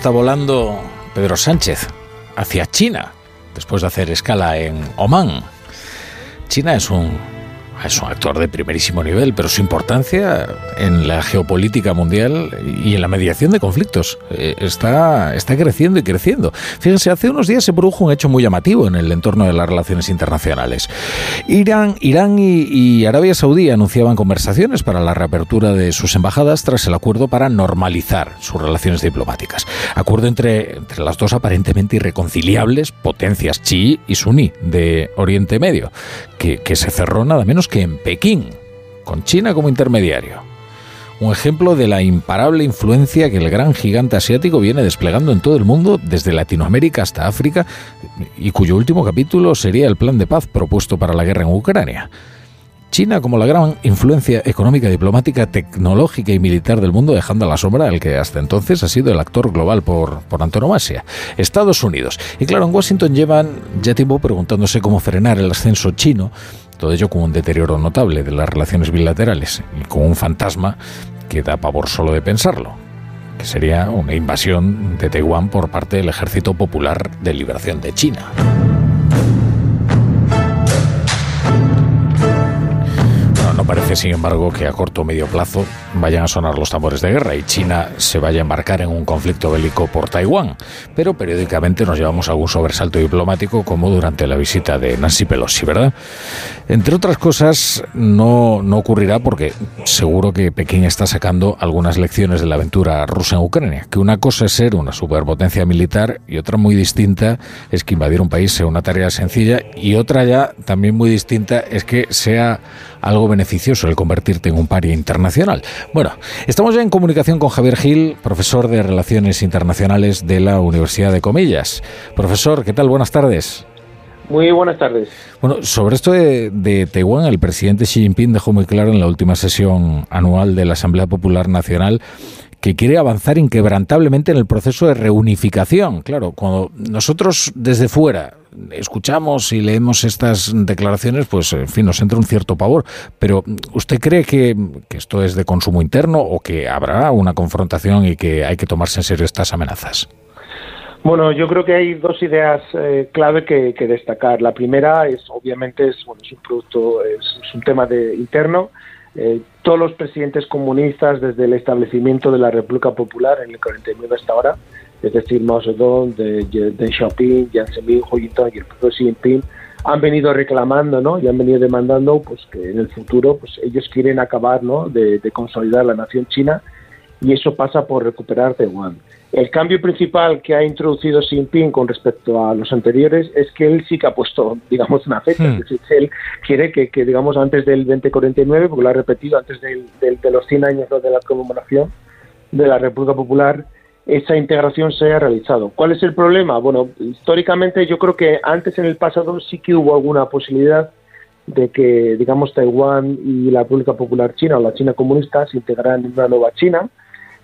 está volando Pedro Sánchez hacia China, después de hacer escala en Omán. China es un es un actor de primerísimo nivel, pero su importancia en la geopolítica mundial y en la mediación de conflictos eh, está, está creciendo y creciendo. Fíjense, hace unos días se produjo un hecho muy llamativo en el entorno de las relaciones internacionales. Irán, Irán y, Arabia Saudí anunciaban conversaciones para la reapertura de sus embajadas tras el acuerdo para normalizar sus relaciones diplomáticas. Acuerdo entre, entre las dos aparentemente irreconciliables potencias chií y suní de Oriente Medio, que, que se cerró nada menos que en Pekín, con China como intermediario. Un ejemplo de la imparable influencia que el gran gigante asiático viene desplegando en todo el mundo, desde Latinoamérica hasta África, y cuyo último capítulo sería el plan de paz propuesto para la guerra en Ucrania. China como la gran influencia económica, diplomática, tecnológica y militar del mundo, dejando a la sombra al que hasta entonces ha sido el actor global por, por antonomasia, Estados Unidos. Y claro, en Washington llevan ya tiempo preguntándose cómo frenar el ascenso chino todo ello con un deterioro notable de las relaciones bilaterales y con un fantasma que da pavor solo de pensarlo, que sería una invasión de Taiwán por parte del Ejército Popular de Liberación de China. no parece, sin embargo, que a corto o medio plazo vayan a sonar los tambores de guerra y China se vaya a embarcar en un conflicto bélico por Taiwán. Pero periódicamente nos llevamos algún sobresalto diplomático, como durante la visita de Nancy Pelosi, ¿verdad? Entre otras cosas, no, no ocurrirá porque seguro que Pekín está sacando algunas lecciones de la aventura rusa en Ucrania. Que una cosa es ser una superpotencia militar y otra muy distinta es que invadir un país sea una tarea sencilla y otra ya también muy distinta es que sea algo beneficioso el convertirte en un paria internacional. Bueno, estamos ya en comunicación con Javier Gil, profesor de Relaciones Internacionales de la Universidad de Comillas. Profesor, ¿qué tal? Buenas tardes. Muy buenas tardes. Bueno, sobre esto de, de, Taiwán, el presidente Xi Jinping dejó muy claro en la última sesión anual de la Asamblea Popular Nacional que quiere avanzar inquebrantablemente en el proceso de reunificación. Claro, cuando nosotros desde fuera escuchamos y leemos estas declaraciones, pues en fin, nos entra un cierto pavor. Pero ¿usted cree que, esto es de consumo interno o que habrá una confrontación y que hay que tomarse en serio estas amenazas? Bueno, yo creo que hay dos ideas eh, clave que, destacar. La primera es, obviamente, es, bueno, es un producto, es, un tema de interno. Eh, todos los presidentes comunistas desde el establecimiento de la República Popular en el 49 hasta ahora es decir, Mao Zedong, de, de Xiaoping, Jiang Zemin, Hu Jintao y el propio Xi Jinping, han venido reclamando ¿no? y han venido demandando pues, que en el futuro pues, ellos quieren acabar ¿no? de, consolidar la nación china y eso pasa por recuperar Taiwán. El cambio principal que ha introducido Xi Jinping con respecto a los anteriores es que él sí que ha puesto, digamos, una fecha. Hmm. Es decir, él quiere que, que, digamos, antes del 2049, porque lo ha repetido, antes del, de los 100 años de la conmemoración de la República Popular, esa integración se haya realizado. ¿Cuál es el problema? Bueno, históricamente yo creo que antes en el pasado sí que hubo alguna posibilidad de que, digamos, Taiwán y la República Popular China o la China comunista se integraran en una nueva China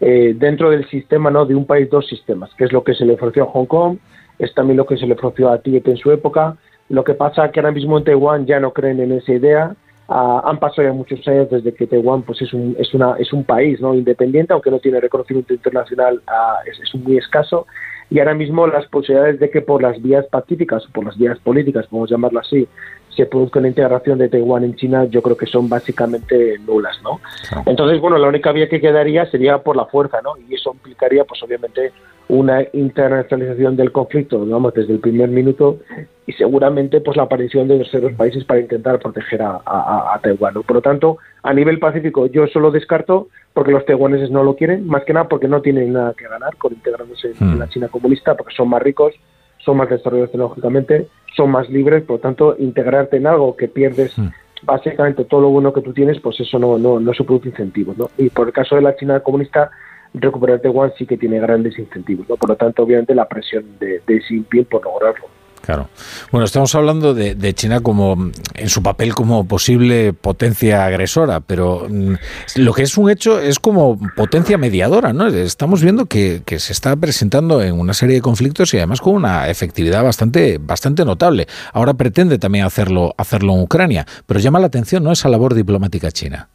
eh, dentro del sistema no de un país dos sistemas, que es lo que se le ofreció a Hong Kong, es también lo que se le ofreció a Tíbet en su época. Lo que pasa es que ahora mismo en Taiwán ya no creen en esa idea Ah, han pasado ya muchos años desde que Taiwán pues es un, es una, es un país ¿no? independiente, aunque no tiene reconocimiento internacional, ah, es, es, muy escaso. Y ahora mismo las posibilidades de que por las vías pacíficas o por las vías políticas, podemos llamarlo así, se produzca una integración de Taiwán en China, yo creo que son básicamente nulas, ¿no? Entonces, bueno, la única vía que quedaría sería por la fuerza, ¿no? Y eso implicaría, pues obviamente, una internacionalización del conflicto, digamos, desde el primer minuto y seguramente pues la aparición de terceros países para intentar proteger a, Taiwán. Por lo tanto, a nivel pacífico yo solo descarto porque los taiwaneses no lo quieren, más que nada porque no tienen nada que ganar con integrándose en hmm. la China comunista, porque son más ricos, son más desarrollados tecnológicamente, son más libres, por lo tanto, integrarte en algo que pierdes hmm. básicamente todo lo bueno que tú tienes, pues eso no, no, no se produce incentivos. ¿no? Y por el caso de la China comunista, recuperar Taiwán sí que tiene grandes incentivos. ¿no? Por lo tanto, obviamente, la presión de, de por lograrlo. Claro. Bueno, estamos hablando de, China como en su papel como posible potencia agresora, pero mm, lo que es un hecho es como potencia mediadora, ¿no? Estamos viendo que, se está presentando en una serie de conflictos y además con una efectividad bastante, bastante notable. Ahora pretende también hacerlo, hacerlo en Ucrania, pero llama la atención, ¿no? Esa labor diplomática china.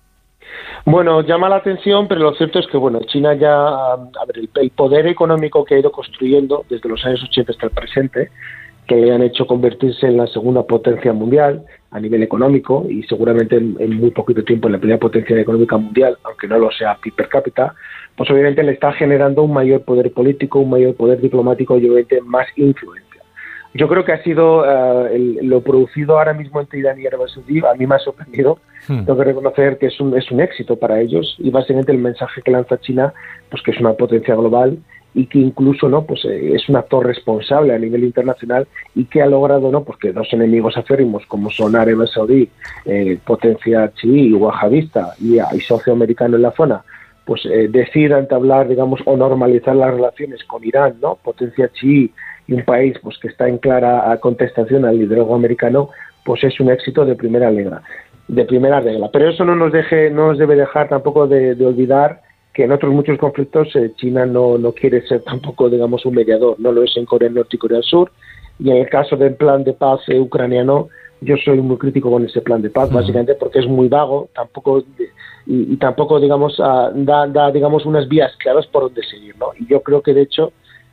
Bueno, llama la atención, pero lo cierto es que bueno, China ya, a ver, el, poder económico que ha ido construyendo desde los años 80 hasta el presente, que le han hecho convertirse en la segunda potencia mundial a nivel económico y seguramente en, muy poquito tiempo en la primera potencia económica mundial, aunque no lo sea per cápita, pues obviamente le está generando un mayor poder político, un mayor poder diplomático y obviamente más influencia. Yo creo que ha sido eh, lo producido ahora mismo entre Irán y Arabia Saudí, a mí me ha sorprendido. Hmm. Tengo que reconocer que es un, es un éxito para ellos y básicamente el mensaje que lanza China, pues que es una potencia global y que incluso no pues eh, es un actor responsable a nivel internacional y que ha logrado no pues que dos enemigos aférrimos como son Arabia Saudí eh, potencia chií y wahabista y, y socio americano en la zona pues eh, decida entablar digamos o normalizar las relaciones con Irán no potencia chií y un país pues que está en clara contestación al liderazgo americano pues es un éxito de primera regla de primera regla. Pero eso no nos deje no nos debe dejar tampoco de olvidar que en otros muchos conflictos eh, China no, no quiere ser tampoco, digamos, un mediador, no lo es en Corea del Norte y Corea del Sur, y en el caso del plan de paz eh, ucraniano, yo soy muy crítico con ese plan de paz, básicamente porque es muy vago, tampoco y, tampoco, digamos, ah, da, da, digamos, unas vías claras por donde seguir, ¿no? Y yo creo que, de hecho,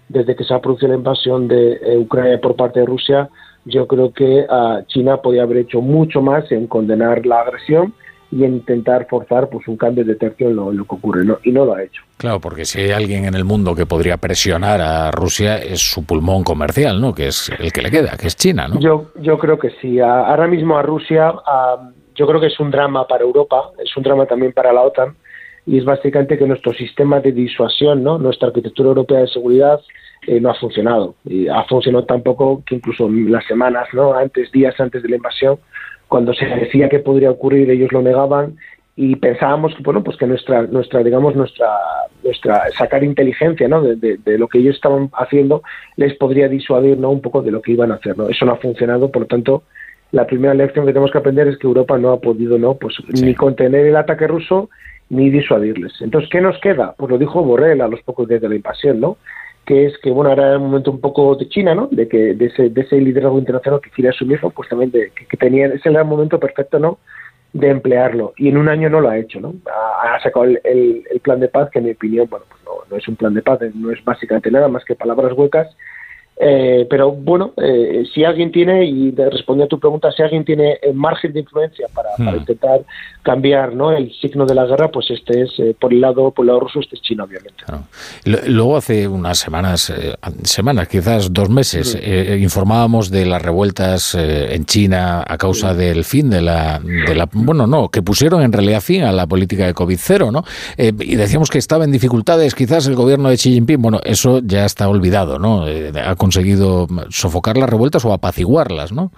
desde que se ha producido la invasión de eh, Ucrania por parte de Rusia, yo creo que uh, China podría haber hecho mucho más en condenar la agresión y intentar forzar pues un cambio de tercio en lo, que ocurre ¿no? y no lo ha hecho. Claro, porque si hay alguien en el mundo que podría presionar a Rusia es su pulmón comercial, ¿no? Que es el que le queda, que es China, ¿no? Yo yo creo que sí. ahora mismo a Rusia yo creo que es un drama para Europa, es un drama también para la OTAN y es básicamente que nuestro sistema de disuasión, ¿no? Nuestra arquitectura europea de seguridad eh, no ha funcionado y ha funcionado tampoco que incluso las semanas, ¿no? Antes días antes de la invasión cuando se decía que podría ocurrir ellos lo negaban y pensábamos que bueno pues que nuestra nuestra digamos nuestra nuestra sacar inteligencia ¿no? de, lo que ellos estaban haciendo les podría disuadir no un poco de lo que iban a hacer no eso no ha funcionado por lo tanto la primera lección que tenemos que aprender es que Europa no ha podido no pues ni contener el ataque ruso ni disuadirles entonces qué nos queda pues lo dijo Borrell a los pocos días de la invasión no que es que, bueno, ahora era un momento un poco de China, ¿no? De que de ese, de ese liderazgo internacional que quiere asumirlo, pues también de, que, tenía, ese era el momento perfecto, ¿no? De emplearlo. Y en un año no lo ha hecho, ¿no? Ha, sacado el, el, plan de paz, que en mi opinión, bueno, pues no es un plan de paz, no es básicamente nada más que palabras huecas eh, pero bueno, eh, si alguien tiene, y responde a tu pregunta, si alguien tiene margen de influencia para, hmm. intentar cambiar ¿no? el signo de la guerra, pues este es, eh, por el lado por el lado ruso, este es China, obviamente. Luego hace unas semanas, semanas, quizás dos meses, informábamos de las revueltas en China a causa del fin de la, de la, bueno, no, que pusieron en realidad fin a la política de COVID-0, ¿no? y decíamos que estaba en dificultades quizás el gobierno de Xi Jinping, bueno, eso ya está olvidado, ¿no? Ha conseguido sofocar las revueltas o apaciguarlas, ¿no?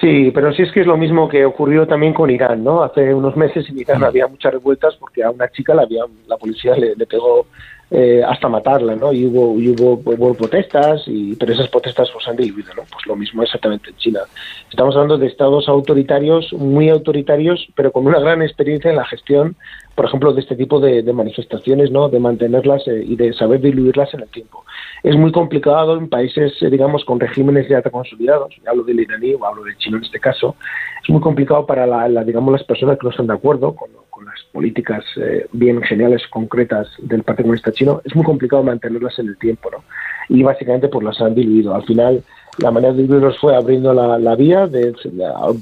Sí, pero sí es que es lo mismo que ocurrió también con Irán, ¿no? Hace unos meses en Irán había muchas revueltas porque a una chica la, había, la policía le, pegó eh, hasta matarla, ¿no? Y hubo, hubo, protestas, y, pero esas protestas pues han diluido, ¿no? Pues lo mismo exactamente en China. Estamos hablando de estados autoritarios, muy autoritarios, pero con una gran experiencia en la gestión por ejemplo, de este tipo de, manifestaciones, ¿no? de mantenerlas eh, y de saber diluirlas en el tiempo. Es muy complicado en países, eh, digamos, con regímenes ya consolidados, hablo del iraní o hablo del chino en este caso, es muy complicado para, la, digamos, las personas que no están de acuerdo con, políticas eh, bien geniales, concretas del Partido Comunista Chino, es muy complicado mantenerlas en el tiempo, ¿no? Y básicamente pues las han diluido. Al final, la manera de vivirlos fue abriendo la, vía, de,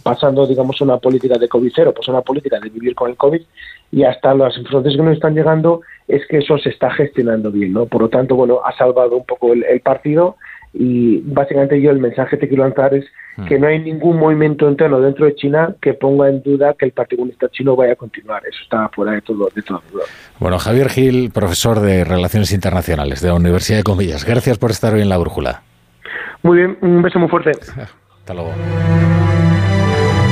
pasando, digamos, una política de COVID cero, pues una política de vivir con el COVID, y hasta las informaciones que nos están llegando es que eso se está gestionando bien, ¿no? Por lo tanto, bueno, ha salvado un poco el, partido y básicamente yo el mensaje que quiero lanzar es hmm. que no hay ningún movimiento interno dentro de China que ponga en duda que el Partido Comunista Chino vaya a continuar. Eso está fuera de todo, de todo duda. Bueno, Javier Gil, profesor de Relaciones Internacionales de la Universidad de Comillas. Gracias por estar hoy en La Brújula. Muy bien, un beso muy fuerte. Hasta luego.